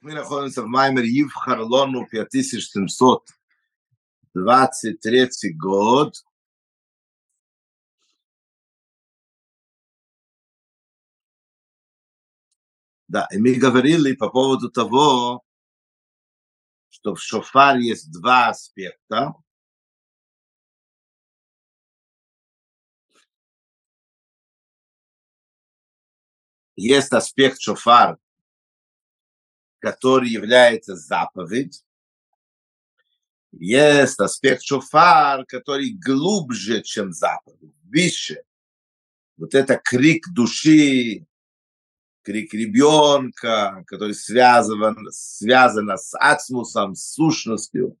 Мы находимся в Маймер Ив Харлону 5723 год. Да, и мы говорили по поводу того, что в шофар есть два аспекта. Есть аспект шофар, который является заповедь. Есть аспект шофар, который глубже, чем заповедь, выше. Вот это крик души, крик ребенка, который связан, связан с ацмусом, с сущностью.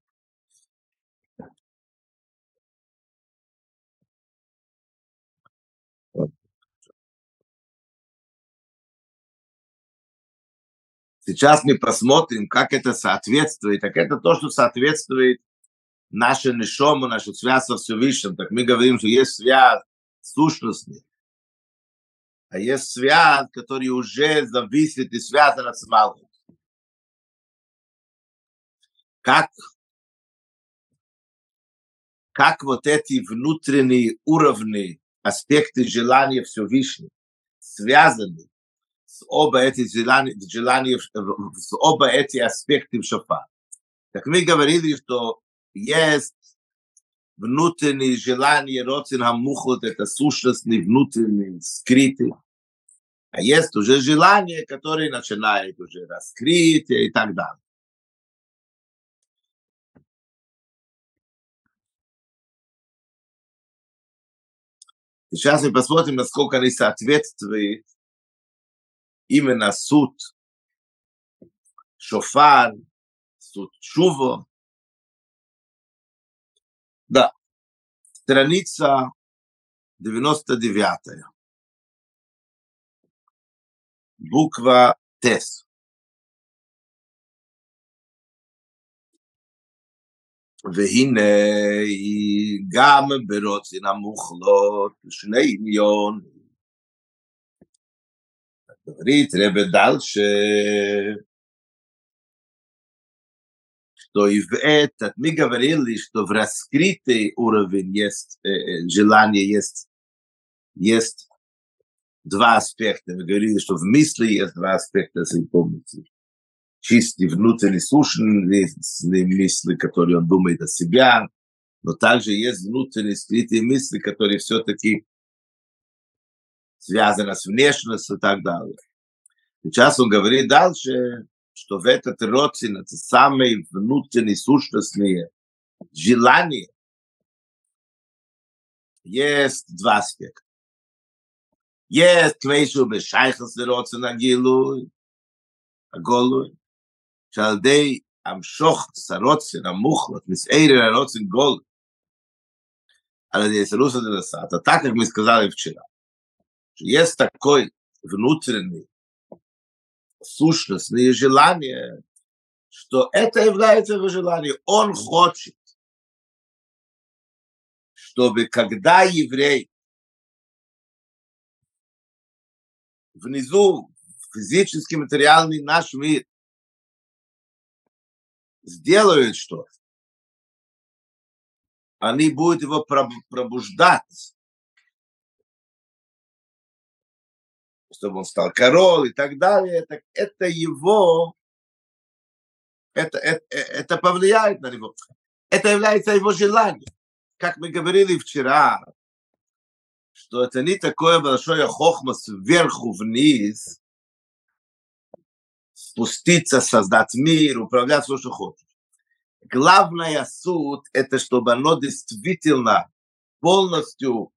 Сейчас мы посмотрим, как это соответствует. Так это то, что соответствует нашей нишому, нашу связь со Всевышним. Так мы говорим, что есть связь сущностная. А есть связь, которая уже зависит и связана с Малхом. Как, как вот эти внутренние уровни, аспекты желания Всевышнего связаны оба эти желания, желания с оба эти аспекты в шофар. Так мы говорили, что есть внутренние желания, роцин хамухот, это сущностные, внутренние, скрытые. А есть уже желание, которое начинает уже раскрытие и так далее. Сейчас мы посмотрим, насколько они соответствуют именно суд шофар, суд чуво. Да, страница 99. Буква Тес. והנה גם ברוצין המוחלות שני עניונים говорит Ребе дальше, что и в этот, мы говорили, что в раскрытый уровень есть э, желание, есть, есть два аспекта. Мы говорили, что в мысли есть два аспекта, если помните. Чистый внутренний слушный мысли, которые он думает о себя, но также есть внутренние скрытые мысли, которые все-таки связано с внешностью и так далее. Сейчас он говорит дальше, что в этот родствен, это самые внутренние сущностные желания, есть два аспекта. Есть квейшу бешайхас родствен агилуй, הגולוי, שעל ידי המשוך סרוצן המוחלט, מסעיר הרוצן גול, על ידי סלוס הזה לסעת, так как мы сказали вчера, что есть такой внутренний сущностные желания, что это является его желанием. Он хочет, чтобы когда еврей внизу, физический, материальный наш мир, сделают что-то, они будут его пробуждать чтобы он стал король и так далее, так это его, это, это, это повлияет на него. Это является его желанием. Как мы говорили вчера, что это не такое большое хохма сверху вниз, спуститься, создать мир, управлять все, что хочешь. Главная суть – это чтобы оно действительно полностью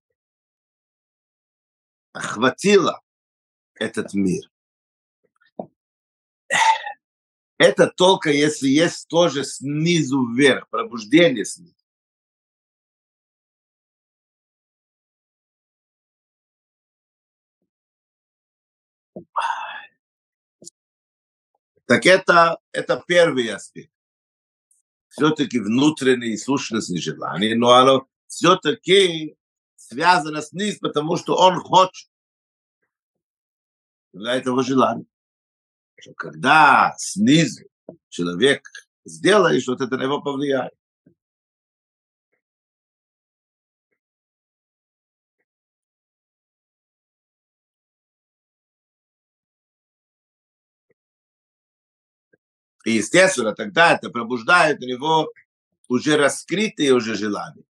охватило этот мир. Это только если есть тоже снизу вверх, пробуждение снизу. Так это, это первый аспект. Все-таки внутренние сущностные желания, но оно все-таки связано с ним, потому что он хочет для этого желания. что когда снизу человек сделаешь, вот это на него повлияет. И, естественно, тогда это пробуждает у него уже раскрытые уже желания.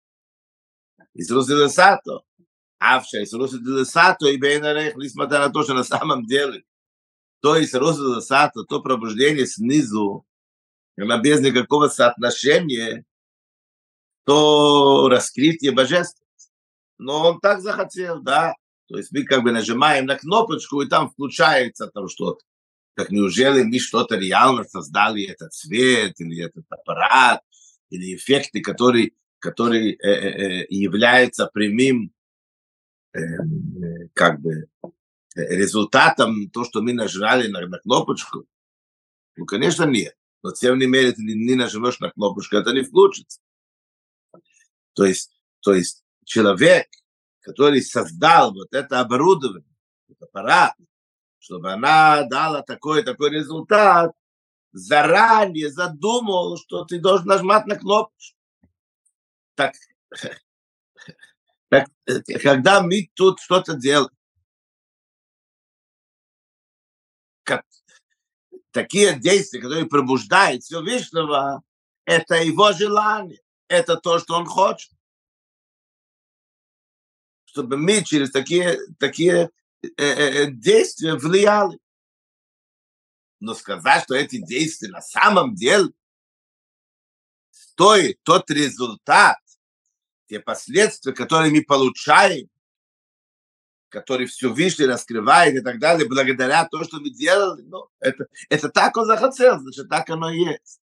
Исрус Делесато. Авша, Исрус Делесато и Бейнарех, несмотря на то, что на самом деле, то есть Исрус Делесато, то пробуждение снизу, она без никакого соотношения, то раскрытие божественности. Но он так захотел, да. То есть мы как бы нажимаем на кнопочку, и там включается там что-то. Так неужели мы что-то реально создали, этот цвет, или этот аппарат, или эффекты, которые, которые э, э, э являются прямым как бы результатом то, что мы нажали на, на кнопочку? Ну, конечно, нет. Но тем не менее, ты не нажмешь на кнопочку, это не включится. То есть, то есть человек, который создал вот это оборудование, этот аппарат, чтобы она дала такой-такой результат, заранее задумал, что ты должен нажимать на кнопочку. Так, так когда мы тут что-то делаем, как, такие действия, которые пробуждают Всевышнего, это его желание, это то, что он хочет. Чтобы мы через такие, такие э, э, действия влияли. Но сказать, что эти действия на самом деле стоит тот результат, те последствия, которые мы получаем, который все выше раскрывает и так далее, благодаря тому, что мы делали, ну, это, это так он захотел, значит, так оно и есть.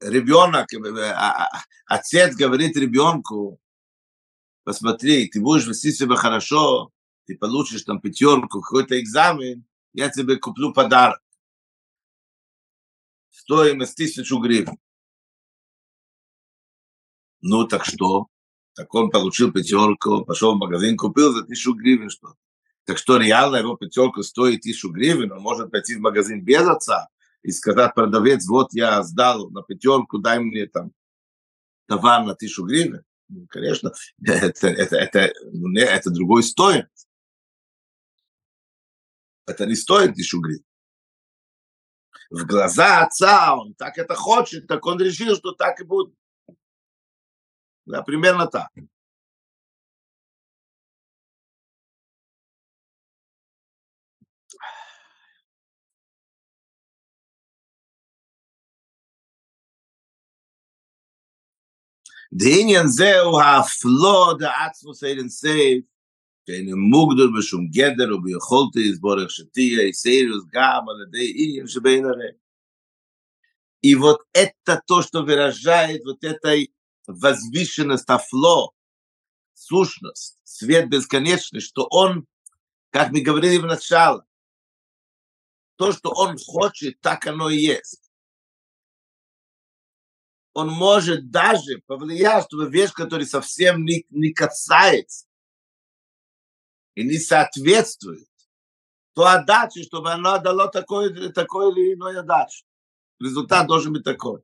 ребенок, отец говорит ребенку, посмотри, ты будешь вести себя хорошо, ты получишь там пятерку, какой-то экзамен, я тебе куплю подарок. Стоимость тысячу гривен. Ну так что? Так он получил пятерку, пошел в магазин, купил за тысячу гривен что Так что реально его пятерка стоит тысячу гривен, он может пойти в магазин без отца, и сказать продавец, вот я сдал на пятерку, дай мне там товар на тысячу гривен, ну, конечно, это, это, это, ну, это другой стоимость. Это не стоит тысячу гривен. В глаза отца он так это хочет, так он решил, что так и будет. Да, примерно так. דעניין זהו האפלו דעצמוס אין סייף, שאין מוגדר בשום גדר וביכולת יסבורך שתהיה סיירוס גם על ידי עניין שבין הרי. И вот это то, что выражает вот этой возвышенность афло, сущность, свет бесконечный, что он, как мы говорили в начале, то, что он хочет, так оно и есть он может даже повлиять, чтобы вещь, которая совсем не, не касается и не соответствует, то отдачи, чтобы она дала такой, такой или иной отдачу. Результат должен быть такой.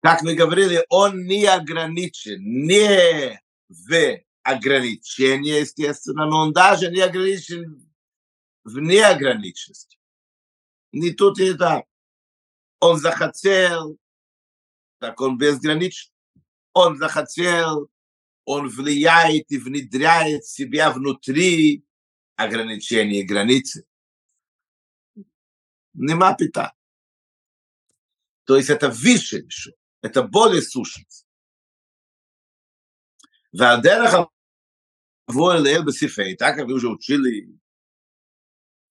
Как мы говорили, он не ограничен, не в ограничении, естественно, но он даже не ограничен в неограниченности. Не тут и так. Он захотел, так он безграничен. Он захотел, он влияет и внедряет в себя внутри ограничения и границы. Нема пита. То есть это выше еще, это более сущность. והדרך לבוא אליהם בספרי, так как вы уже учили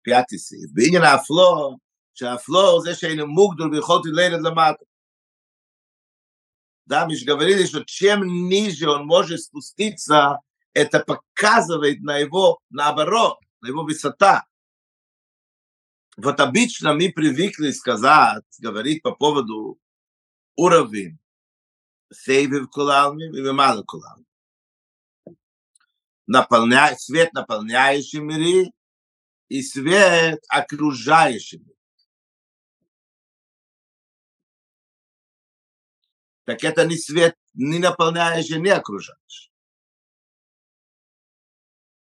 пятый סעיף, בעניין האפלו, שהאפלו זה שאין מוגדל ויכולתי לילד למטה. Да, мы же говорили, что чем ниже он может спуститься, это показывает на его, наоборот, на его высота. Вот обычно мы привыкли сказать, говорить по поводу уровень Сейвив Кулалми и Мимала Кулалми. Наполняет, свет, наполняющий миры, и свет, окружающий мир. Так это не свет, не наполняющий, не окружающий.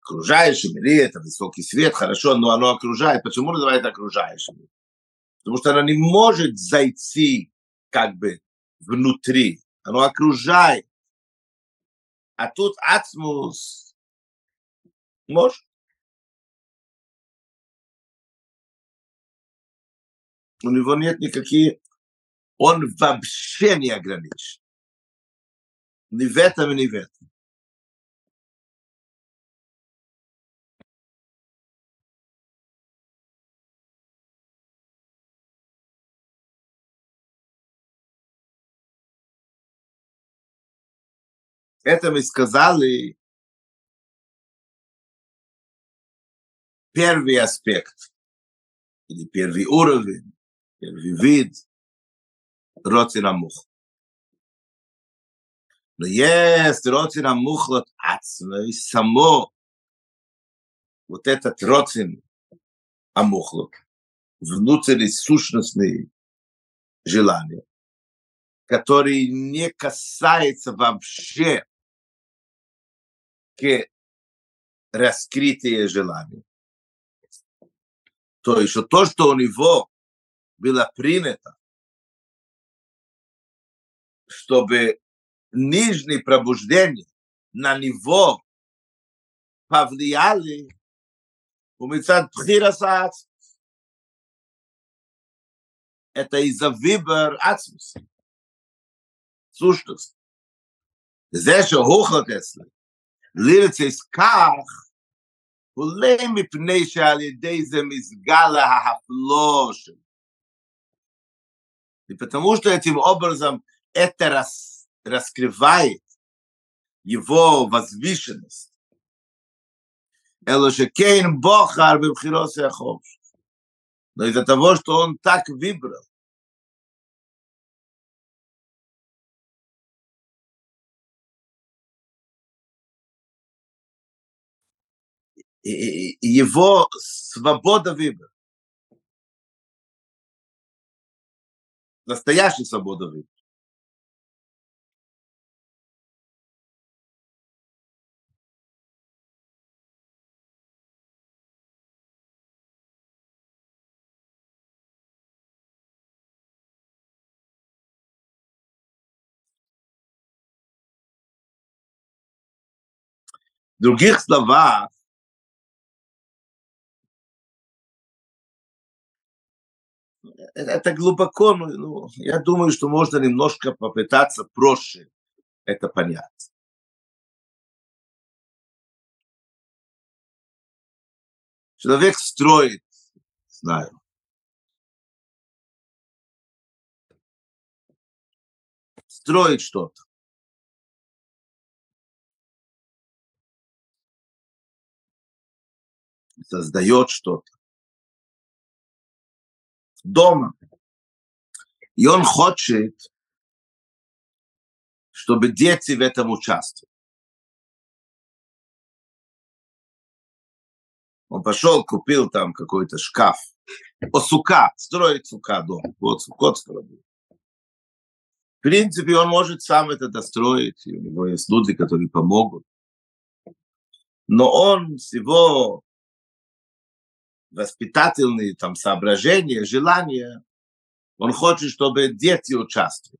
Окружающий мир, это высокий свет, хорошо, но оно окружает. Почему называется окружающим? Потому что оно не может зайти как бы внутри. Оно окружает. А тут ацмус может. У него нет никаких... Он вообще не ограничен. Ни в этом, ни в этом. Это мы сказали первый аспект или первый уровень, первый вид роцин амух. Но есть роцин амухлот ацмой само вот этот роцин амухлот, внутренний сущностный желание, который не касается вообще к раскрытию желания. То есть, что то, что у него было принято, чтобы нижние пробуждения на него повлияли, у מצד בחירס העצמוס. Это из-за выбор עצמוס. סושטוס. זה שהוכלת אצלי, לירצס כך, אולי מפני שעל ידי זה מסגל ההפלו שלו. И потому что этим образом это рас, раскрывает его возвышенность. Элошекейн Бохар Бибхирос. Но из-за того, что он так выбрал, его свобода выбора. Настоящая свобода выбора. Других словах, это глубоко, ну, я думаю, что можно немножко попытаться проще это понять. Человек строит, знаю, строит что-то. Создает что-то дома. И он хочет, чтобы дети в этом участвовали. Он пошел, купил там какой-то шкаф. О, сука, строить сука дом. Вот сукот строит. В принципе, он может сам это достроить, и у него есть люди, которые помогут. Но он с его воспитательные там соображения, желания, он хочет, чтобы дети участвовали.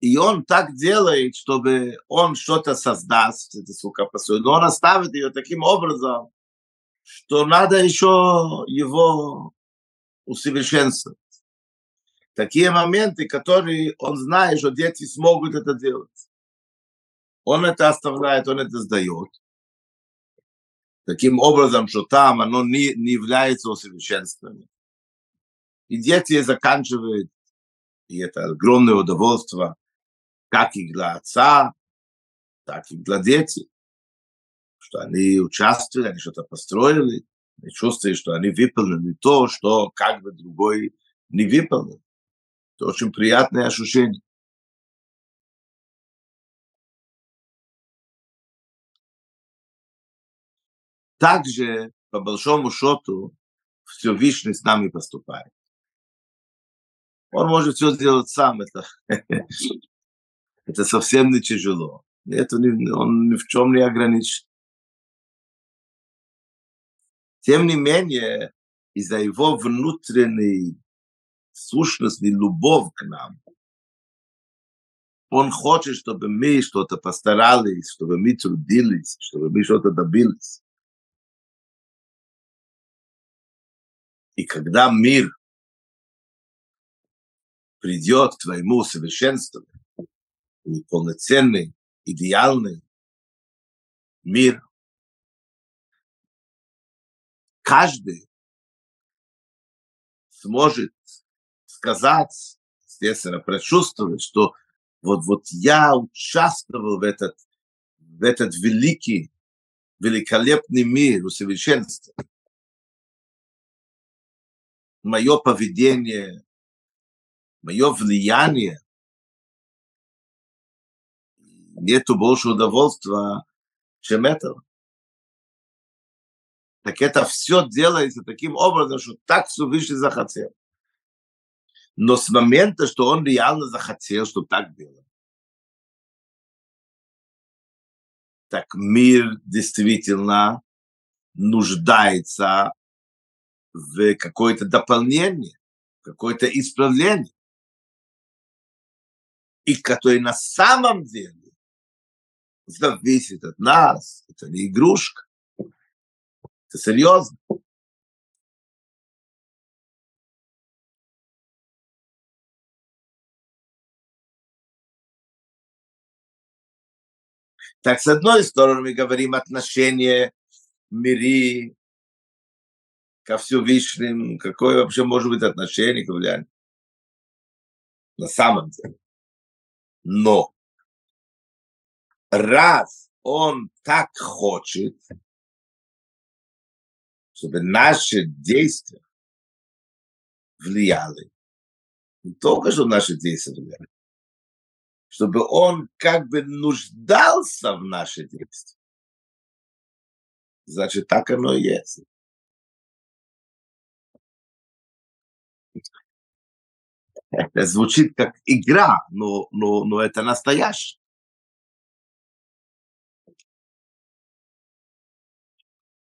И он так делает, чтобы он что-то создаст, это сука построит. Но он оставит ее таким образом, что надо еще его усовершенствовать. Такие моменты, которые он знает, что дети смогут это делать. Он это оставляет, он это сдает. Таким образом, что там оно не, не является усовершенствованием. И дети заканчивают, и это огромное удовольствие, как и для отца, так и для детей, что они участвовали, они что-то построили, и чувствуют, что они выполнили то, что как бы другой не выполнен. Это очень приятное ощущение. Также, по большому счету, все Всевышний с нами поступает. Он может все сделать сам, это, это совсем не тяжело. Это не, он ни в чем не ограничен. Тем не менее, из-за его внутренней сущности, любовь к нам, он хочет, чтобы мы что-то постарались, чтобы мы трудились, чтобы мы что-то добились. И когда мир придет к твоему совершенству, полноценный, идеальный мир, каждый сможет сказать, естественно, прочувствовать, что вот, вот я участвовал в этот, в этот великий, великолепный мир усовершенствования мое поведение, мое влияние, нету больше удовольствия, чем этого. Так это все делается таким образом, что так Всевышний захотел. Но с момента, что он реально захотел, чтобы так было, так мир действительно нуждается в какое-то дополнение, какое-то исправление. И которое на самом деле зависит от нас. Это не игрушка. Это серьезно. Так, с одной стороны, мы говорим отношения мири, ко Всевышним, какое вообще может быть отношение к влиянию? На самом деле. Но раз он так хочет, чтобы наши действия влияли, не только что наши действия влияли, чтобы он как бы нуждался в наши действия. Значит, так оно и есть. Это звучит как игра, но, но, но это настоящее.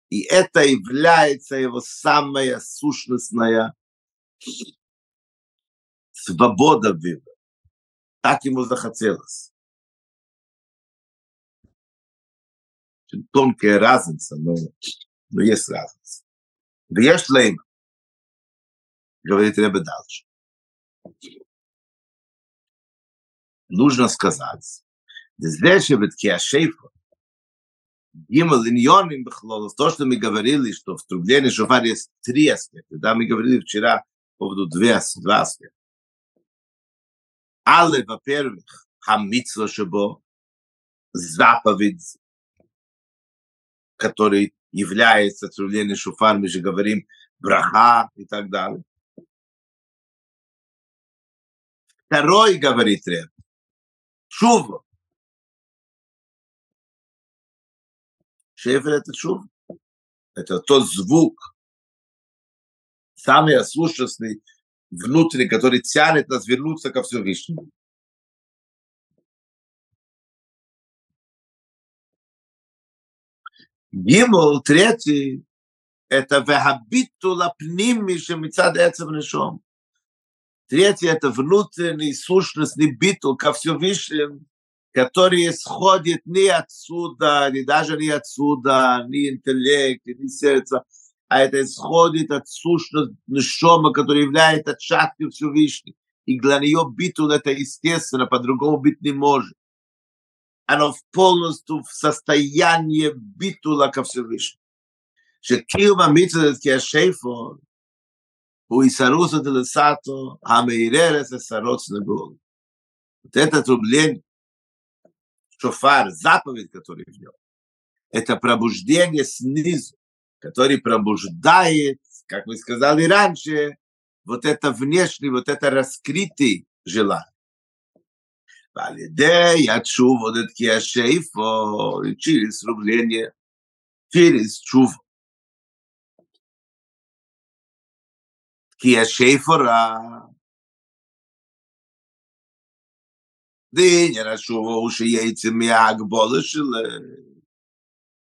И это является его самая сущностная свобода выбора. Так ему захотелось. Тонкая разница, но, но есть разница. Лейма, говорит Ребе дальше. Нужно сказать, здесь же ведь Киашейфа, Гимл иньоним бхлол, то, что мы говорили, что в трублении шофар есть три аспекта, да, мы говорили вчера по поводу две, два аспекта. Але, во-первых, хамитсва шабо, заповедь, который является трублением шофар, мы же говорим браха и так далее. Второй, говорит Реб, шува. Шефер – это шув. Это тот звук, самый ослушностный, внутренний, который тянет нас вернуться ко Всевышнему. Гимл, третий, это вехабиту лапними шемицад эцев нишом. Третье – это внутренний сущностный битул ко Всевышнему, который исходит не отсюда, не даже не отсюда, не интеллект, не сердце, а это исходит от сущности Нишома, который является частью Всевышнего. И для нее битул это естественно, по-другому быть не может. Оно полностью в состоянии битула ко Всевышнему. שקיום המצוות כשפר הוא Исаруса Делесато, Хамейререс Эсароц Нагол. Вот это трубление, шофар, заповедь, который в нем, это пробуждение снизу, который пробуждает, как мы сказали раньше, вот это внешнее, вот это раскрытие желание. ועל ידי התשוב את כי השאיפו, צ'יריס רוגלניה, צ'יריס תשוב. כי השאיפו רע. דעניין השוב הוא שיצא מההגבולה של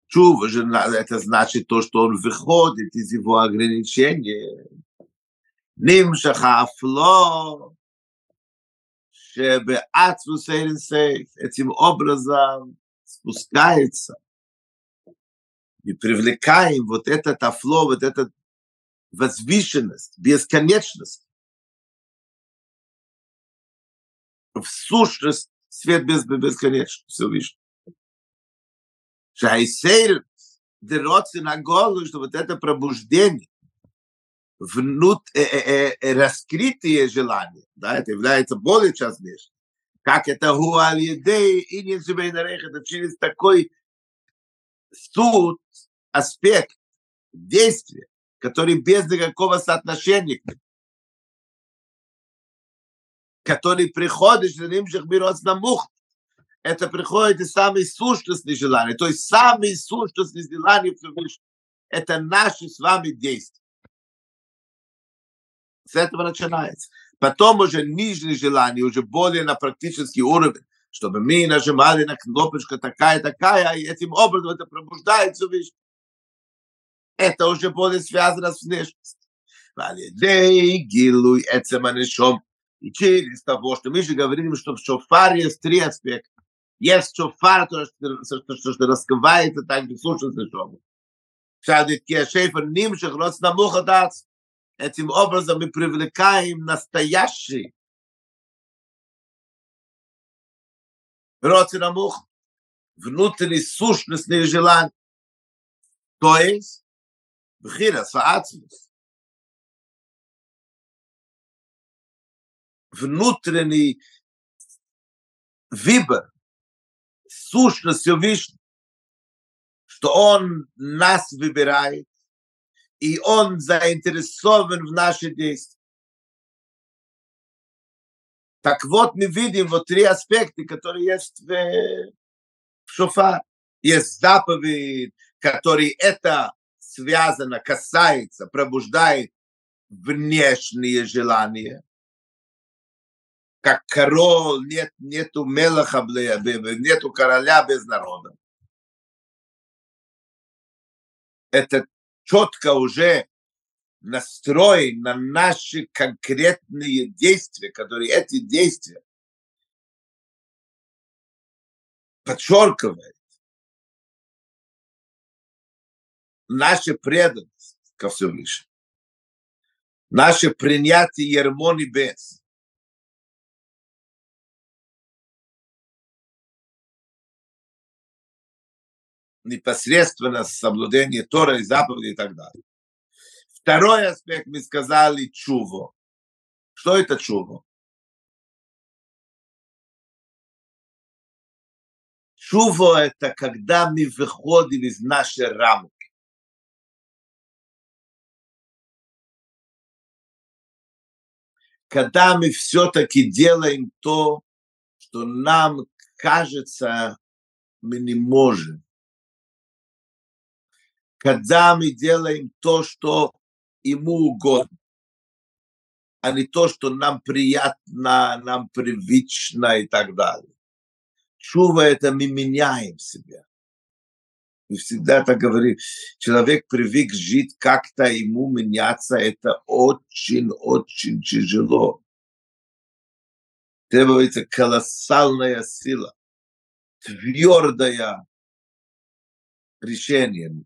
чува, же, это значит то, что он выходит из его ограничения. נמשך אפלו שבעצמוס אין סייף, этим образом спускается и привлекаем вот этот афло, вот этот возвышенность, бесконечность в сущность свет без бесконечности, все видишь. Шайсейл, дыроцы на голову, что вот это пробуждение, внут, э, э, э, раскрытие желания, да, это является более часто как это гуалидей и не это через такой суд, аспект действия, который без никакого соотношения к ним, который приходит, это приходит из самой сущности желания, то есть самые сущности желания это наши с вами действия. С этого начинается. Потом уже нижние желания, уже более на практический уровень, чтобы мы нажимали на кнопочку такая-такая, и этим образом это пробуждается, видишь это уже более связано с внешностью. Гилуй Эцеманишом. И через того, что мы же говорим, что в шофаре есть три аспекта. Есть шофар, то, что, что, что, что раскрывается так, где слушается шофар. Шадит Киашейфер Нимших, Роц Намухадац. Этим образом мы привлекаем настоящий Роц Намух, внутренний сущностный желание. То есть, Бхира Саацмус, внутренний выбор, сущность Всевышнего, что Он нас выбирает, и он заинтересован в наши действия. Так вот, мы видим вот три аспекта, которые есть в, в шофар. Есть заповедь, который это связано, касается, пробуждает внешние желания. Как король, нет, нету мелаха, нету короля без народа. Это четко уже настроен на наши конкретные действия, которые эти действия подчеркивают наша преданность ко Всевышнему, наше принятие ермо небес, непосредственно соблюдение Тора и заповедей и так далее. Второй аспект мы сказали чуво. Что это чуво? Чуво – это когда мы выходим из нашей рамки. Когда мы все-таки делаем то, что нам кажется, мы не можем когда мы делаем то, что ему угодно, а не то, что нам приятно, нам привычно и так далее. Чува это мы меняем себя. Мы всегда так говорим, человек привык жить как-то, ему меняться, это очень-очень тяжело. Требуется колоссальная сила, твердое решение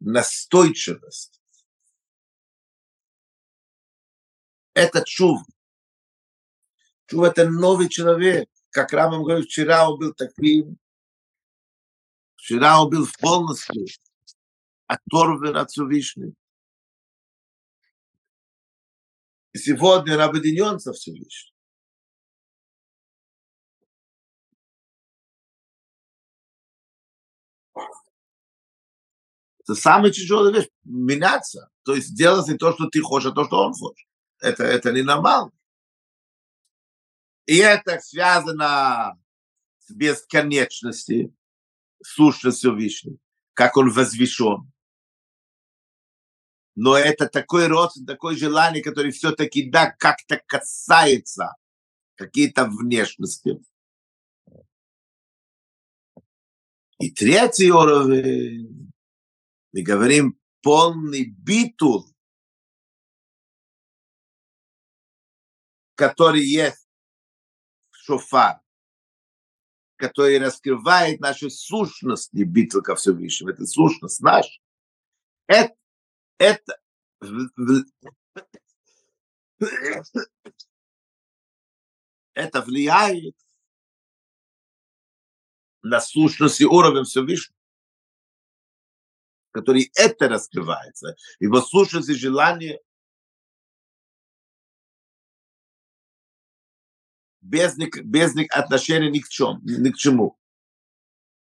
настойчивость. Это чув. Чув – это новый человек. Как Рамам говорит, вчера он был таким, вчера он был полностью оторван от Всевышнего. И сегодня он объединен со Всевышним. Это самая тяжелая вещь. Меняться. То есть делать не то, что ты хочешь, а то, что он хочет. это, это не нормально. И это связано с бесконечностью, сущностью Вишни, как он возвещен. Но это такой рост, такое желание, которое все-таки, да, как-то касается какие-то внешности. И третий уровень, мы говорим, полный битул, который есть шофар, который раскрывает нашу сущность, не битва ко Всевышнему, это сущность наша. Это, это это влияет на сущность и уровень Всевышнего, который это раскрывается. Его сущность и желание без, без отношения ни к, чем, ни к чему.